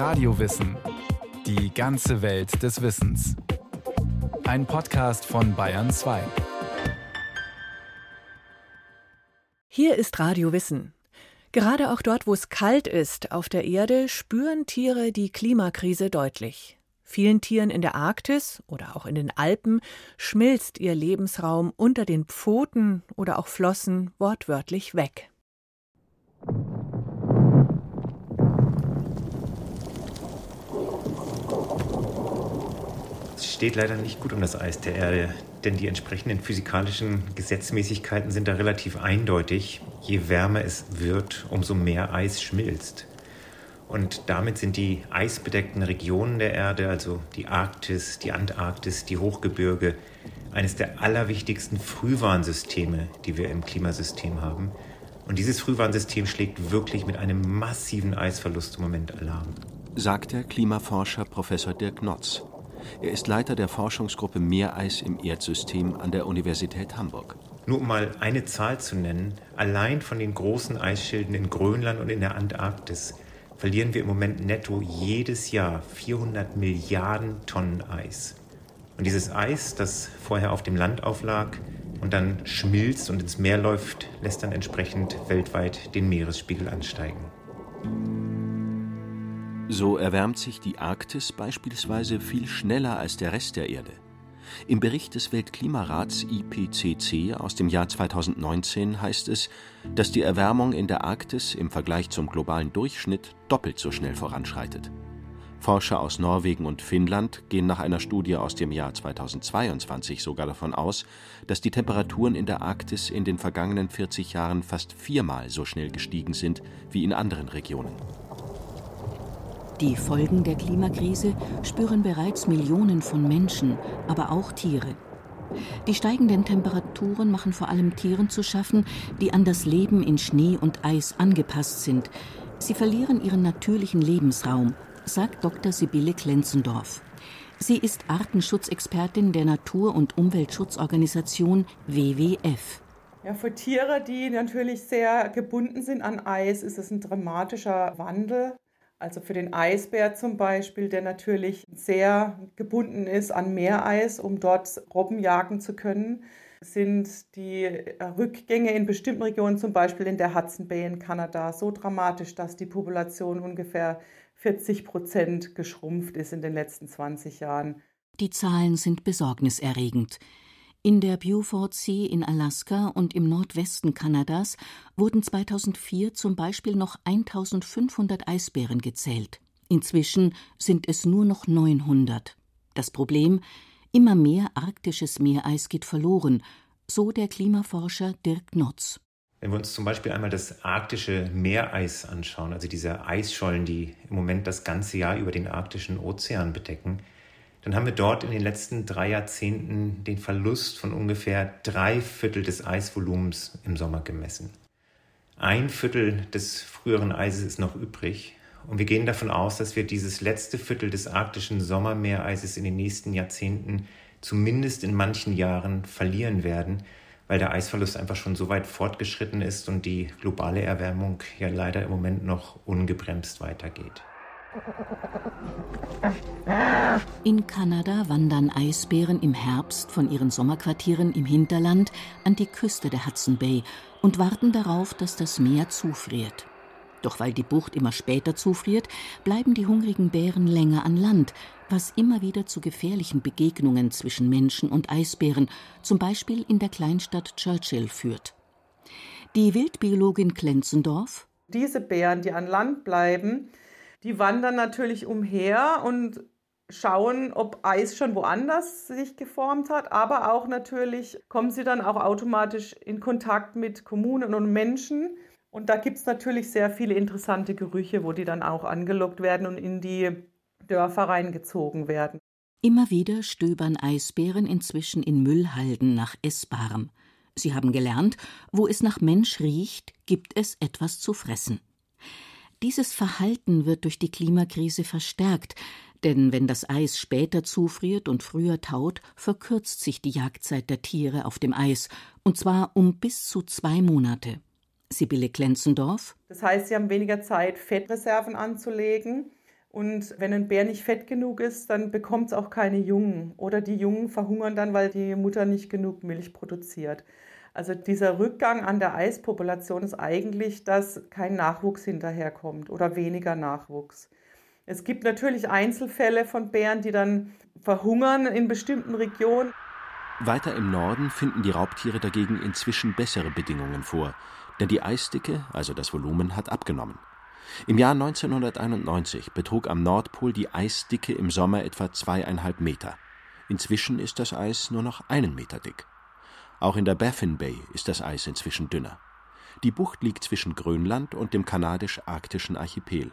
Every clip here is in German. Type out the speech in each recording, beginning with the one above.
Radiowissen. Die ganze Welt des Wissens. Ein Podcast von Bayern 2. Hier ist Radio Wissen. Gerade auch dort, wo es kalt ist auf der Erde, spüren Tiere die Klimakrise deutlich. Vielen Tieren in der Arktis oder auch in den Alpen schmilzt ihr Lebensraum unter den Pfoten oder auch Flossen wortwörtlich weg. Es steht leider nicht gut um das Eis der Erde, denn die entsprechenden physikalischen Gesetzmäßigkeiten sind da relativ eindeutig. Je wärmer es wird, umso mehr Eis schmilzt. Und damit sind die eisbedeckten Regionen der Erde, also die Arktis, die Antarktis, die Hochgebirge, eines der allerwichtigsten Frühwarnsysteme, die wir im Klimasystem haben. Und dieses Frühwarnsystem schlägt wirklich mit einem massiven Eisverlust im Moment Alarm. Sagt der Klimaforscher Professor Dirk Notz. Er ist Leiter der Forschungsgruppe Meereis im Erdsystem an der Universität Hamburg. Nur um mal eine Zahl zu nennen, allein von den großen Eisschilden in Grönland und in der Antarktis verlieren wir im Moment netto jedes Jahr 400 Milliarden Tonnen Eis. Und dieses Eis, das vorher auf dem Land auflag und dann schmilzt und ins Meer läuft, lässt dann entsprechend weltweit den Meeresspiegel ansteigen. So erwärmt sich die Arktis beispielsweise viel schneller als der Rest der Erde. Im Bericht des Weltklimarats IPCC aus dem Jahr 2019 heißt es, dass die Erwärmung in der Arktis im Vergleich zum globalen Durchschnitt doppelt so schnell voranschreitet. Forscher aus Norwegen und Finnland gehen nach einer Studie aus dem Jahr 2022 sogar davon aus, dass die Temperaturen in der Arktis in den vergangenen 40 Jahren fast viermal so schnell gestiegen sind wie in anderen Regionen. Die Folgen der Klimakrise spüren bereits Millionen von Menschen, aber auch Tiere. Die steigenden Temperaturen machen vor allem Tieren zu schaffen, die an das Leben in Schnee und Eis angepasst sind. Sie verlieren ihren natürlichen Lebensraum, sagt Dr. Sibylle Klenzendorf. Sie ist Artenschutzexpertin der Natur- und Umweltschutzorganisation WWF. Ja, für Tiere, die natürlich sehr gebunden sind an Eis, ist es ein dramatischer Wandel. Also für den Eisbär zum Beispiel, der natürlich sehr gebunden ist an Meereis, um dort Robben jagen zu können, sind die Rückgänge in bestimmten Regionen, zum Beispiel in der Hudson Bay in Kanada, so dramatisch, dass die Population ungefähr 40 Prozent geschrumpft ist in den letzten 20 Jahren. Die Zahlen sind besorgniserregend. In der Beaufort Sea in Alaska und im Nordwesten Kanadas wurden 2004 zum Beispiel noch 1500 Eisbären gezählt. Inzwischen sind es nur noch 900. Das Problem: immer mehr arktisches Meereis geht verloren, so der Klimaforscher Dirk Notz. Wenn wir uns zum Beispiel einmal das arktische Meereis anschauen, also diese Eisschollen, die im Moment das ganze Jahr über den arktischen Ozean bedecken, dann haben wir dort in den letzten drei Jahrzehnten den Verlust von ungefähr drei Viertel des Eisvolumens im Sommer gemessen. Ein Viertel des früheren Eises ist noch übrig und wir gehen davon aus, dass wir dieses letzte Viertel des arktischen Sommermeereises in den nächsten Jahrzehnten zumindest in manchen Jahren verlieren werden, weil der Eisverlust einfach schon so weit fortgeschritten ist und die globale Erwärmung ja leider im Moment noch ungebremst weitergeht. In Kanada wandern Eisbären im Herbst von ihren Sommerquartieren im Hinterland an die Küste der Hudson Bay und warten darauf, dass das Meer zufriert. Doch weil die Bucht immer später zufriert, bleiben die hungrigen Bären länger an Land, was immer wieder zu gefährlichen Begegnungen zwischen Menschen und Eisbären, zum Beispiel in der Kleinstadt Churchill, führt. Die Wildbiologin Klenzendorf Diese Bären, die an Land bleiben, die wandern natürlich umher und schauen, ob Eis schon woanders sich geformt hat, aber auch natürlich kommen sie dann auch automatisch in Kontakt mit Kommunen und Menschen. Und da gibt es natürlich sehr viele interessante Gerüche, wo die dann auch angelockt werden und in die Dörfer reingezogen werden. Immer wieder stöbern Eisbären inzwischen in Müllhalden nach Essbarem. Sie haben gelernt, wo es nach Mensch riecht, gibt es etwas zu fressen. Dieses Verhalten wird durch die Klimakrise verstärkt, denn wenn das Eis später zufriert und früher taut, verkürzt sich die Jagdzeit der Tiere auf dem Eis, und zwar um bis zu zwei Monate. Sibylle Klenzendorf. Das heißt, sie haben weniger Zeit, Fettreserven anzulegen, Und wenn ein Bär nicht fett genug ist, dann bekommt es auch keine Jungen. Oder die Jungen verhungern dann, weil die Mutter nicht genug Milch produziert. Also dieser Rückgang an der Eispopulation ist eigentlich, dass kein Nachwuchs hinterherkommt oder weniger Nachwuchs. Es gibt natürlich Einzelfälle von Bären, die dann verhungern in bestimmten Regionen. Weiter im Norden finden die Raubtiere dagegen inzwischen bessere Bedingungen vor, denn die Eisdicke, also das Volumen, hat abgenommen. Im Jahr 1991 betrug am Nordpol die Eisdicke im Sommer etwa zweieinhalb Meter. Inzwischen ist das Eis nur noch einen Meter dick. Auch in der Baffin Bay ist das Eis inzwischen dünner. Die Bucht liegt zwischen Grönland und dem kanadisch-arktischen Archipel.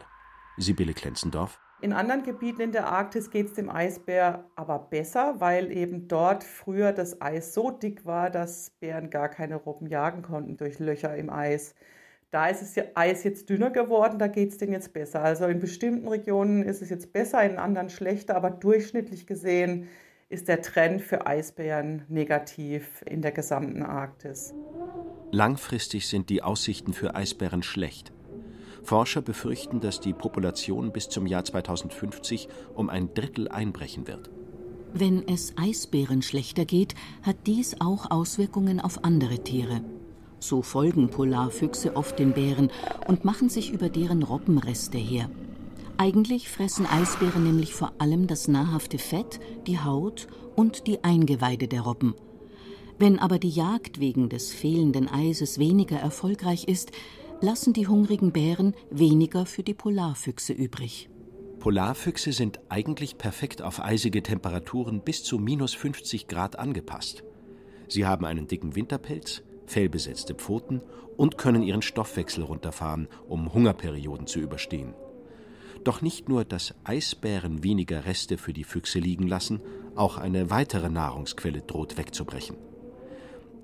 Sibylle Klenzendorf. In anderen Gebieten in der Arktis geht es dem Eisbär aber besser, weil eben dort früher das Eis so dick war, dass Bären gar keine Robben jagen konnten durch Löcher im Eis. Da ist das Eis jetzt dünner geworden, da geht es denen jetzt besser. Also in bestimmten Regionen ist es jetzt besser, in anderen schlechter, aber durchschnittlich gesehen ist der Trend für Eisbären negativ in der gesamten Arktis. Langfristig sind die Aussichten für Eisbären schlecht. Forscher befürchten, dass die Population bis zum Jahr 2050 um ein Drittel einbrechen wird. Wenn es Eisbären schlechter geht, hat dies auch Auswirkungen auf andere Tiere. So folgen Polarfüchse oft den Bären und machen sich über deren Robbenreste her. Eigentlich fressen Eisbären nämlich vor allem das nahrhafte Fett, die Haut und die Eingeweide der Robben. Wenn aber die Jagd wegen des fehlenden Eises weniger erfolgreich ist, lassen die hungrigen Bären weniger für die Polarfüchse übrig. Polarfüchse sind eigentlich perfekt auf eisige Temperaturen bis zu minus 50 Grad angepasst. Sie haben einen dicken Winterpelz, fellbesetzte Pfoten und können ihren Stoffwechsel runterfahren, um Hungerperioden zu überstehen. Doch nicht nur, dass Eisbären weniger Reste für die Füchse liegen lassen, auch eine weitere Nahrungsquelle droht wegzubrechen.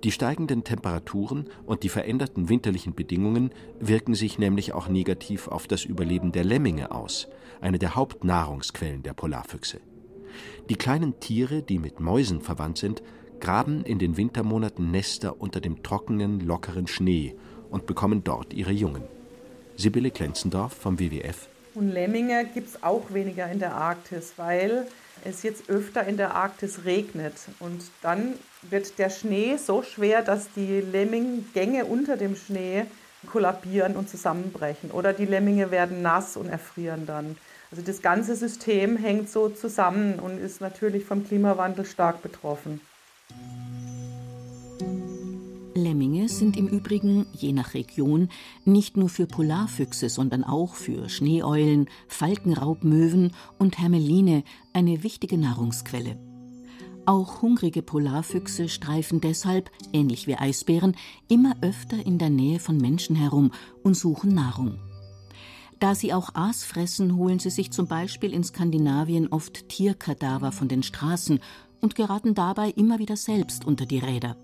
Die steigenden Temperaturen und die veränderten winterlichen Bedingungen wirken sich nämlich auch negativ auf das Überleben der Lemminge aus, eine der Hauptnahrungsquellen der Polarfüchse. Die kleinen Tiere, die mit Mäusen verwandt sind, graben in den Wintermonaten Nester unter dem trockenen, lockeren Schnee und bekommen dort ihre Jungen. Sibylle Klenzendorf vom WWF und Lemminge gibt es auch weniger in der Arktis, weil es jetzt öfter in der Arktis regnet. Und dann wird der Schnee so schwer, dass die Lemminggänge unter dem Schnee kollabieren und zusammenbrechen. Oder die Lemminge werden nass und erfrieren dann. Also das ganze System hängt so zusammen und ist natürlich vom Klimawandel stark betroffen. Lemminge sind im Übrigen, je nach Region, nicht nur für Polarfüchse, sondern auch für Schneeeulen, Falkenraubmöwen und Hermeline eine wichtige Nahrungsquelle. Auch hungrige Polarfüchse streifen deshalb, ähnlich wie Eisbären, immer öfter in der Nähe von Menschen herum und suchen Nahrung. Da sie auch Aas fressen, holen sie sich zum Beispiel in Skandinavien oft Tierkadaver von den Straßen und geraten dabei immer wieder selbst unter die Räder.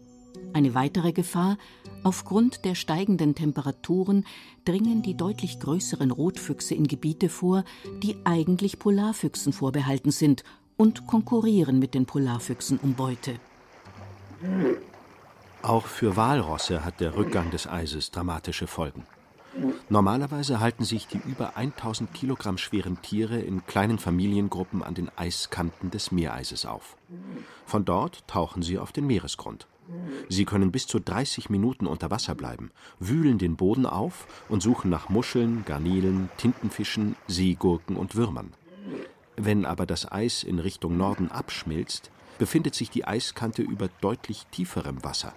Eine weitere Gefahr Aufgrund der steigenden Temperaturen dringen die deutlich größeren Rotfüchse in Gebiete vor, die eigentlich Polarfüchsen vorbehalten sind und konkurrieren mit den Polarfüchsen um Beute. Auch für Walrosse hat der Rückgang des Eises dramatische Folgen. Normalerweise halten sich die über 1000 Kilogramm schweren Tiere in kleinen Familiengruppen an den Eiskanten des Meereises auf. Von dort tauchen sie auf den Meeresgrund. Sie können bis zu 30 Minuten unter Wasser bleiben, wühlen den Boden auf und suchen nach Muscheln, Garnelen, Tintenfischen, Seegurken und Würmern. Wenn aber das Eis in Richtung Norden abschmilzt, befindet sich die Eiskante über deutlich tieferem Wasser.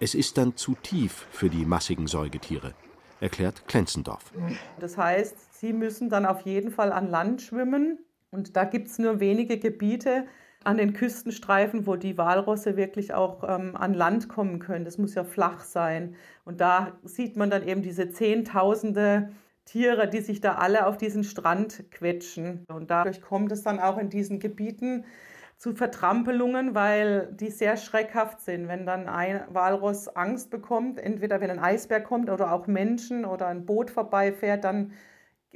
Es ist dann zu tief für die massigen Säugetiere, erklärt Klenzendorf. Das heißt, sie müssen dann auf jeden Fall an Land schwimmen und da gibt es nur wenige Gebiete, an den Küstenstreifen, wo die Walrosse wirklich auch ähm, an Land kommen können. Das muss ja flach sein. Und da sieht man dann eben diese Zehntausende Tiere, die sich da alle auf diesen Strand quetschen. Und dadurch kommt es dann auch in diesen Gebieten zu Vertrampelungen, weil die sehr schreckhaft sind. Wenn dann ein Walross Angst bekommt, entweder wenn ein Eisbär kommt oder auch Menschen oder ein Boot vorbeifährt, dann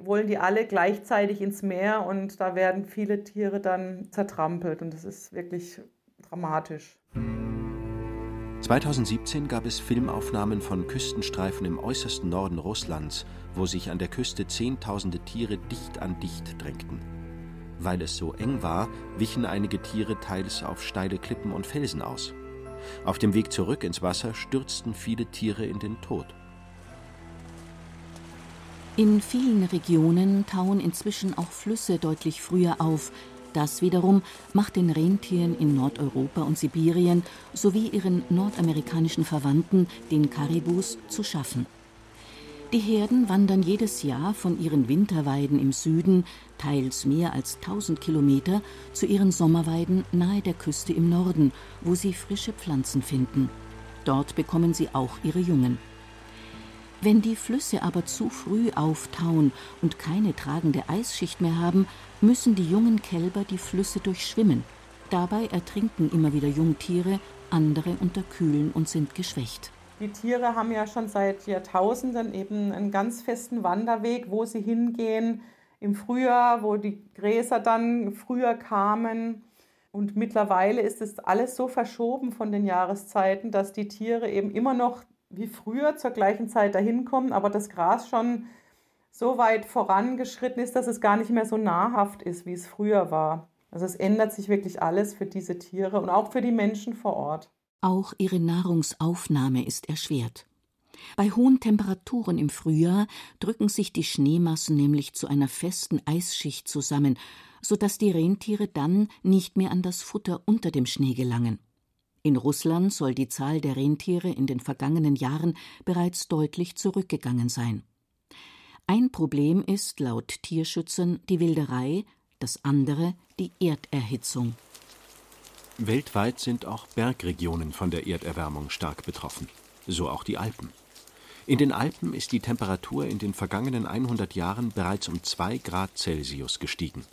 wollen die alle gleichzeitig ins Meer und da werden viele Tiere dann zertrampelt und das ist wirklich dramatisch. 2017 gab es Filmaufnahmen von Küstenstreifen im äußersten Norden Russlands, wo sich an der Küste Zehntausende Tiere dicht an dicht drängten. Weil es so eng war, wichen einige Tiere teils auf steile Klippen und Felsen aus. Auf dem Weg zurück ins Wasser stürzten viele Tiere in den Tod. In vielen Regionen tauen inzwischen auch Flüsse deutlich früher auf. Das wiederum macht den Rentieren in Nordeuropa und Sibirien sowie ihren nordamerikanischen Verwandten, den Karibus, zu schaffen. Die Herden wandern jedes Jahr von ihren Winterweiden im Süden, teils mehr als 1000 Kilometer, zu ihren Sommerweiden nahe der Küste im Norden, wo sie frische Pflanzen finden. Dort bekommen sie auch ihre Jungen. Wenn die Flüsse aber zu früh auftauen und keine tragende Eisschicht mehr haben, müssen die jungen Kälber die Flüsse durchschwimmen. Dabei ertrinken immer wieder Jungtiere, andere unterkühlen und sind geschwächt. Die Tiere haben ja schon seit Jahrtausenden eben einen ganz festen Wanderweg, wo sie hingehen. Im Frühjahr, wo die Gräser dann früher kamen. Und mittlerweile ist es alles so verschoben von den Jahreszeiten, dass die Tiere eben immer noch wie früher zur gleichen Zeit dahin kommen, aber das Gras schon so weit vorangeschritten ist, dass es gar nicht mehr so nahrhaft ist, wie es früher war. Also es ändert sich wirklich alles für diese Tiere und auch für die Menschen vor Ort. Auch ihre Nahrungsaufnahme ist erschwert. Bei hohen Temperaturen im Frühjahr drücken sich die Schneemassen nämlich zu einer festen Eisschicht zusammen, so dass die Rentiere dann nicht mehr an das Futter unter dem Schnee gelangen. In Russland soll die Zahl der Rentiere in den vergangenen Jahren bereits deutlich zurückgegangen sein. Ein Problem ist laut Tierschützern die Wilderei, das andere die Erderhitzung. Weltweit sind auch Bergregionen von der Erderwärmung stark betroffen, so auch die Alpen. In den Alpen ist die Temperatur in den vergangenen 100 Jahren bereits um 2 Grad Celsius gestiegen.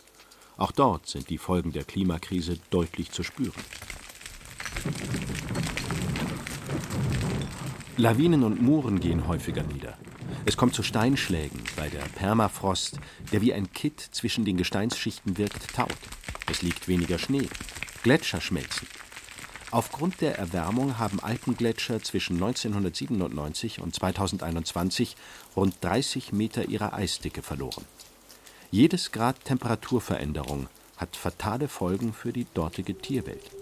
Auch dort sind die Folgen der Klimakrise deutlich zu spüren. Lawinen und Muren gehen häufiger nieder. Es kommt zu Steinschlägen, weil der Permafrost, der wie ein Kitt zwischen den Gesteinsschichten wirkt, taut. Es liegt weniger Schnee. Gletscher schmelzen. Aufgrund der Erwärmung haben Alpengletscher zwischen 1997 und 2021 rund 30 Meter ihrer Eisdicke verloren. Jedes Grad Temperaturveränderung hat fatale Folgen für die dortige Tierwelt.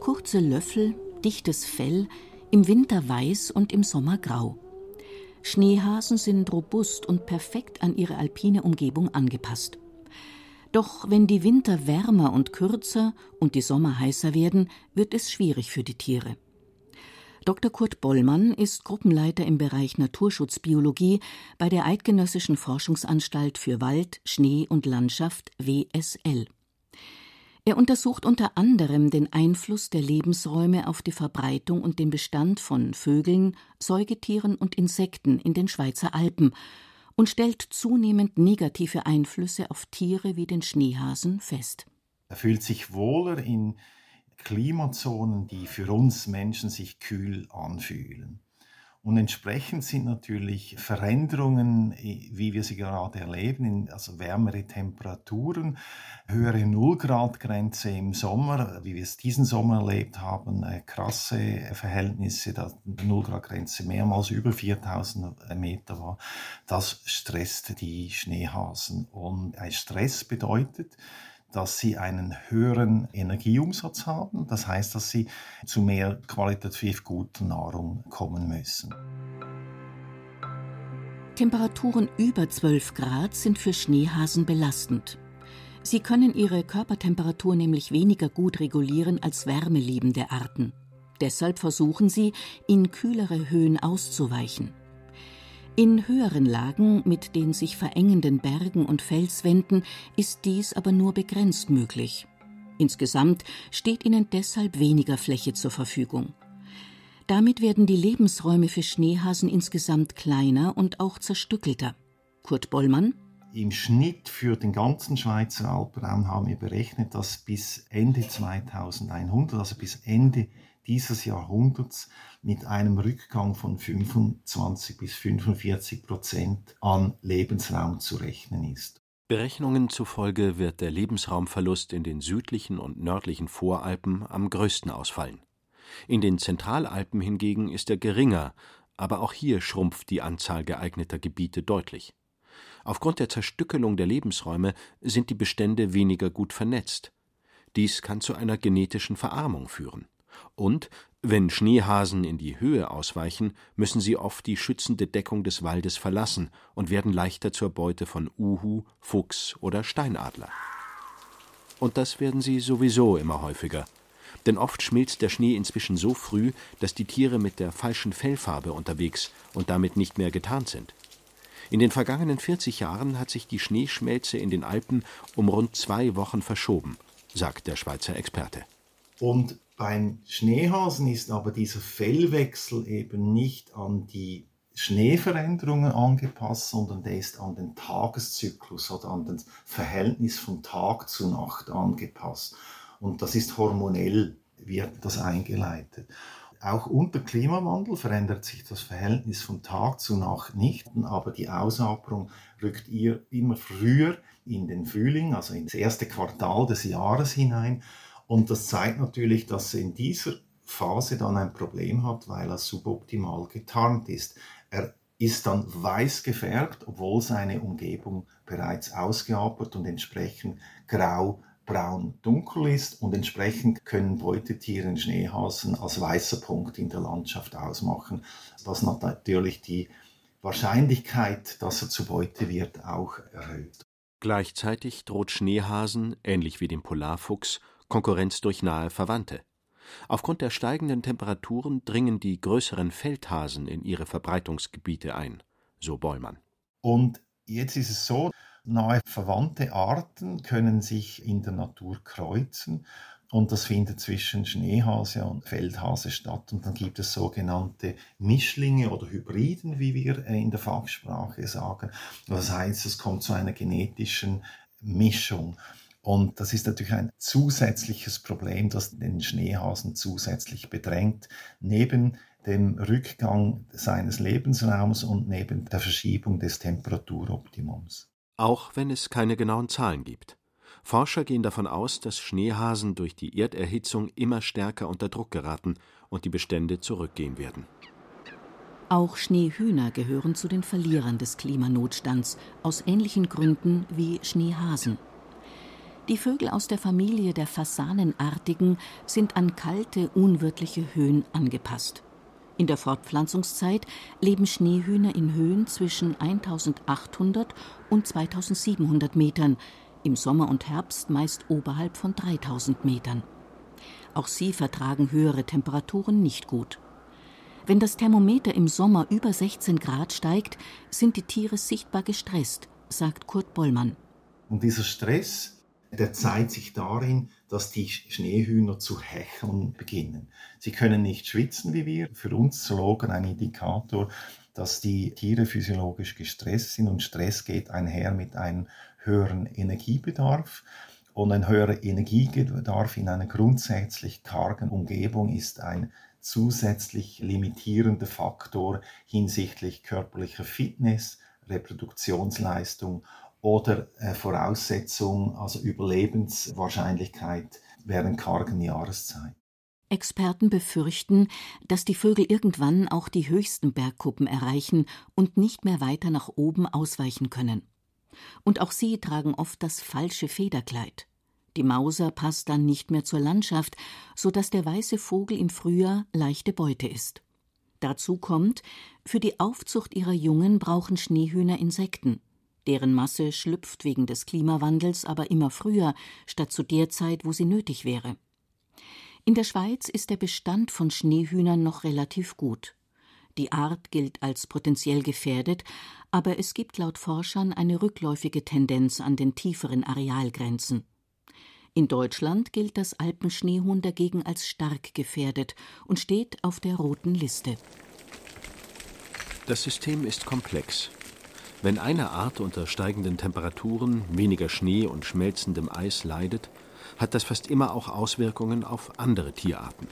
Kurze Löffel, dichtes Fell, im Winter weiß und im Sommer grau. Schneehasen sind robust und perfekt an ihre alpine Umgebung angepasst. Doch wenn die Winter wärmer und kürzer und die Sommer heißer werden, wird es schwierig für die Tiere. Dr. Kurt Bollmann ist Gruppenleiter im Bereich Naturschutzbiologie bei der Eidgenössischen Forschungsanstalt für Wald, Schnee und Landschaft WSL. Er untersucht unter anderem den Einfluss der Lebensräume auf die Verbreitung und den Bestand von Vögeln, Säugetieren und Insekten in den Schweizer Alpen und stellt zunehmend negative Einflüsse auf Tiere wie den Schneehasen fest. Er fühlt sich wohler in Klimazonen, die für uns Menschen sich kühl anfühlen. Und entsprechend sind natürlich Veränderungen, wie wir sie gerade erleben, also wärmere Temperaturen, höhere Nullgradgrenze im Sommer, wie wir es diesen Sommer erlebt haben, äh, krasse Verhältnisse, da die Nullgradgrenze mehrmals über 4000 Meter war. Das stresst die Schneehasen. Und ein Stress bedeutet, dass sie einen höheren Energieumsatz haben. Das heißt, dass sie zu mehr qualitativ guter Nahrung kommen müssen. Temperaturen über 12 Grad sind für Schneehasen belastend. Sie können ihre Körpertemperatur nämlich weniger gut regulieren als wärmeliebende Arten. Deshalb versuchen sie, in kühlere Höhen auszuweichen. In höheren Lagen mit den sich verengenden Bergen und Felswänden ist dies aber nur begrenzt möglich. Insgesamt steht ihnen deshalb weniger Fläche zur Verfügung. Damit werden die Lebensräume für Schneehasen insgesamt kleiner und auch zerstückelter. Kurt Bollmann im Schnitt für den ganzen Schweizer Alpenraum haben wir berechnet, dass bis Ende 2100, also bis Ende dieses Jahrhunderts mit einem Rückgang von 25 bis 45 Prozent an Lebensraum zu rechnen ist. Berechnungen zufolge wird der Lebensraumverlust in den südlichen und nördlichen Voralpen am größten ausfallen. In den Zentralalpen hingegen ist er geringer, aber auch hier schrumpft die Anzahl geeigneter Gebiete deutlich. Aufgrund der Zerstückelung der Lebensräume sind die Bestände weniger gut vernetzt. Dies kann zu einer genetischen Verarmung führen. Und wenn Schneehasen in die Höhe ausweichen, müssen sie oft die schützende Deckung des Waldes verlassen und werden leichter zur Beute von Uhu, Fuchs oder Steinadler. Und das werden sie sowieso immer häufiger. Denn oft schmilzt der Schnee inzwischen so früh, dass die Tiere mit der falschen Fellfarbe unterwegs und damit nicht mehr getarnt sind. In den vergangenen 40 Jahren hat sich die Schneeschmelze in den Alpen um rund zwei Wochen verschoben, sagt der Schweizer Experte. Und beim Schneehasen ist aber dieser Fellwechsel eben nicht an die Schneeveränderungen angepasst, sondern der ist an den Tageszyklus oder an das Verhältnis von Tag zu Nacht angepasst. Und das ist hormonell, wird das eingeleitet. Auch unter Klimawandel verändert sich das Verhältnis von Tag zu Nacht nicht, aber die Ausaperung rückt ihr immer früher in den Frühling, also ins erste Quartal des Jahres hinein. Und das zeigt natürlich, dass er in dieser Phase dann ein Problem hat, weil er suboptimal getarnt ist. Er ist dann weiß gefärbt, obwohl seine Umgebung bereits ausgeapert und entsprechend grau braun dunkel ist und entsprechend können Beutetiere Schneehasen als weißer Punkt in der Landschaft ausmachen, was natürlich die Wahrscheinlichkeit, dass er zu Beute wird, auch erhöht. Gleichzeitig droht Schneehasen, ähnlich wie dem Polarfuchs, Konkurrenz durch nahe Verwandte. Aufgrund der steigenden Temperaturen dringen die größeren Feldhasen in ihre Verbreitungsgebiete ein, so Bollmann. Und jetzt ist es so, Nahe verwandte Arten können sich in der Natur kreuzen und das findet zwischen Schneehase und Feldhase statt. Und dann gibt es sogenannte Mischlinge oder Hybriden, wie wir äh, in der Fachsprache sagen. Das heißt, es kommt zu einer genetischen Mischung. Und das ist natürlich ein zusätzliches Problem, das den Schneehasen zusätzlich bedrängt, neben dem Rückgang seines Lebensraums und neben der Verschiebung des Temperaturoptimums auch wenn es keine genauen Zahlen gibt. Forscher gehen davon aus, dass Schneehasen durch die Erderhitzung immer stärker unter Druck geraten und die Bestände zurückgehen werden. Auch Schneehühner gehören zu den Verlierern des Klimanotstands, aus ähnlichen Gründen wie Schneehasen. Die Vögel aus der Familie der Fasanenartigen sind an kalte, unwirtliche Höhen angepasst. In der Fortpflanzungszeit leben Schneehühner in Höhen zwischen 1800 und 2700 Metern, im Sommer und Herbst meist oberhalb von 3000 Metern. Auch sie vertragen höhere Temperaturen nicht gut. Wenn das Thermometer im Sommer über 16 Grad steigt, sind die Tiere sichtbar gestresst, sagt Kurt Bollmann. Und dieser Stress der zeigt sich darin, dass die Schneehühner zu hecheln beginnen. Sie können nicht schwitzen wie wir. Für uns Zoologen ein Indikator, dass die Tiere physiologisch gestresst sind und Stress geht einher mit einem höheren Energiebedarf. Und ein höherer Energiebedarf in einer grundsätzlich kargen Umgebung ist ein zusätzlich limitierender Faktor hinsichtlich körperlicher Fitness, Reproduktionsleistung oder äh, Voraussetzung, also Überlebenswahrscheinlichkeit während kargen Jahreszeit. Experten befürchten, dass die Vögel irgendwann auch die höchsten Bergkuppen erreichen und nicht mehr weiter nach oben ausweichen können. Und auch sie tragen oft das falsche Federkleid. Die Mauser passt dann nicht mehr zur Landschaft, so dass der weiße Vogel im Frühjahr leichte Beute ist. Dazu kommt, für die Aufzucht ihrer Jungen brauchen Schneehühner Insekten. Deren Masse schlüpft wegen des Klimawandels aber immer früher, statt zu der Zeit, wo sie nötig wäre. In der Schweiz ist der Bestand von Schneehühnern noch relativ gut. Die Art gilt als potenziell gefährdet, aber es gibt laut Forschern eine rückläufige Tendenz an den tieferen Arealgrenzen. In Deutschland gilt das Alpenschneehuhn dagegen als stark gefährdet und steht auf der roten Liste. Das System ist komplex. Wenn eine Art unter steigenden Temperaturen, weniger Schnee und schmelzendem Eis leidet, hat das fast immer auch Auswirkungen auf andere Tierarten.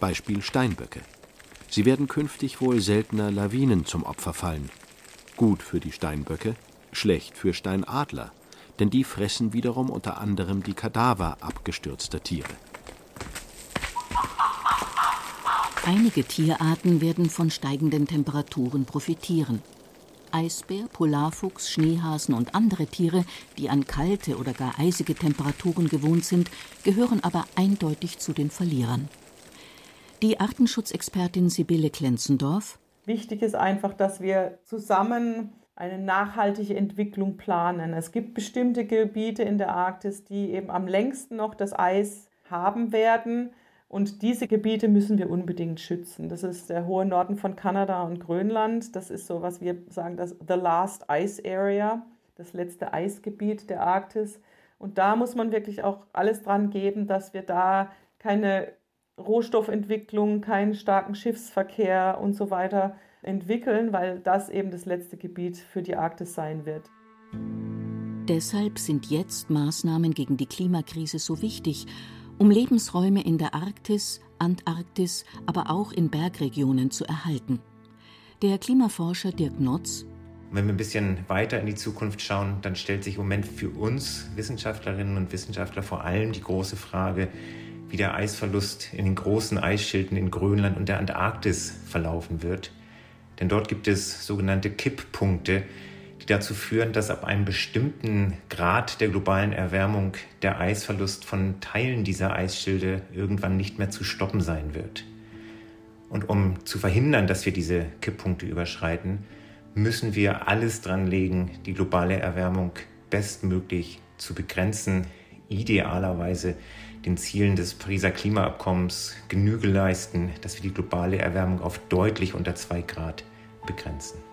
Beispiel Steinböcke. Sie werden künftig wohl seltener Lawinen zum Opfer fallen. Gut für die Steinböcke, schlecht für Steinadler, denn die fressen wiederum unter anderem die Kadaver abgestürzter Tiere. Einige Tierarten werden von steigenden Temperaturen profitieren. Eisbär, Polarfuchs, Schneehasen und andere Tiere, die an kalte oder gar eisige Temperaturen gewohnt sind, gehören aber eindeutig zu den Verlierern. Die Artenschutzexpertin Sibylle Klenzendorf. Wichtig ist einfach, dass wir zusammen eine nachhaltige Entwicklung planen. Es gibt bestimmte Gebiete in der Arktis, die eben am längsten noch das Eis haben werden. Und diese Gebiete müssen wir unbedingt schützen. Das ist der hohe Norden von Kanada und Grönland. Das ist so, was wir sagen, das The Last Ice Area, das letzte Eisgebiet der Arktis. Und da muss man wirklich auch alles dran geben, dass wir da keine Rohstoffentwicklung, keinen starken Schiffsverkehr und so weiter entwickeln, weil das eben das letzte Gebiet für die Arktis sein wird. Deshalb sind jetzt Maßnahmen gegen die Klimakrise so wichtig um Lebensräume in der Arktis, Antarktis, aber auch in Bergregionen zu erhalten. Der Klimaforscher Dirk Notz wenn wir ein bisschen weiter in die Zukunft schauen, dann stellt sich im Moment für uns Wissenschaftlerinnen und Wissenschaftler vor allem die große Frage, wie der Eisverlust in den großen Eisschilden in Grönland und der Antarktis verlaufen wird. Denn dort gibt es sogenannte Kipppunkte, die dazu führen, dass ab einem bestimmten Grad der globalen Erwärmung der Eisverlust von Teilen dieser Eisschilde irgendwann nicht mehr zu stoppen sein wird. Und um zu verhindern, dass wir diese Kipppunkte überschreiten, müssen wir alles dran legen, die globale Erwärmung bestmöglich zu begrenzen, idealerweise den Zielen des Pariser Klimaabkommens Genüge leisten, dass wir die globale Erwärmung auf deutlich unter zwei Grad begrenzen.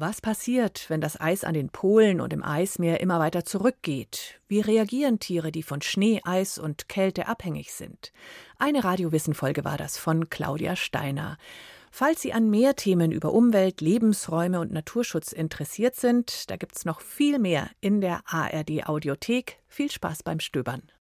Was passiert, wenn das Eis an den Polen und im Eismeer immer weiter zurückgeht? Wie reagieren Tiere, die von Schnee, Eis und Kälte abhängig sind? Eine Radiowissen-Folge war das von Claudia Steiner. Falls Sie an mehr Themen über Umwelt, Lebensräume und Naturschutz interessiert sind, da gibt's noch viel mehr in der ARD Audiothek. Viel Spaß beim Stöbern.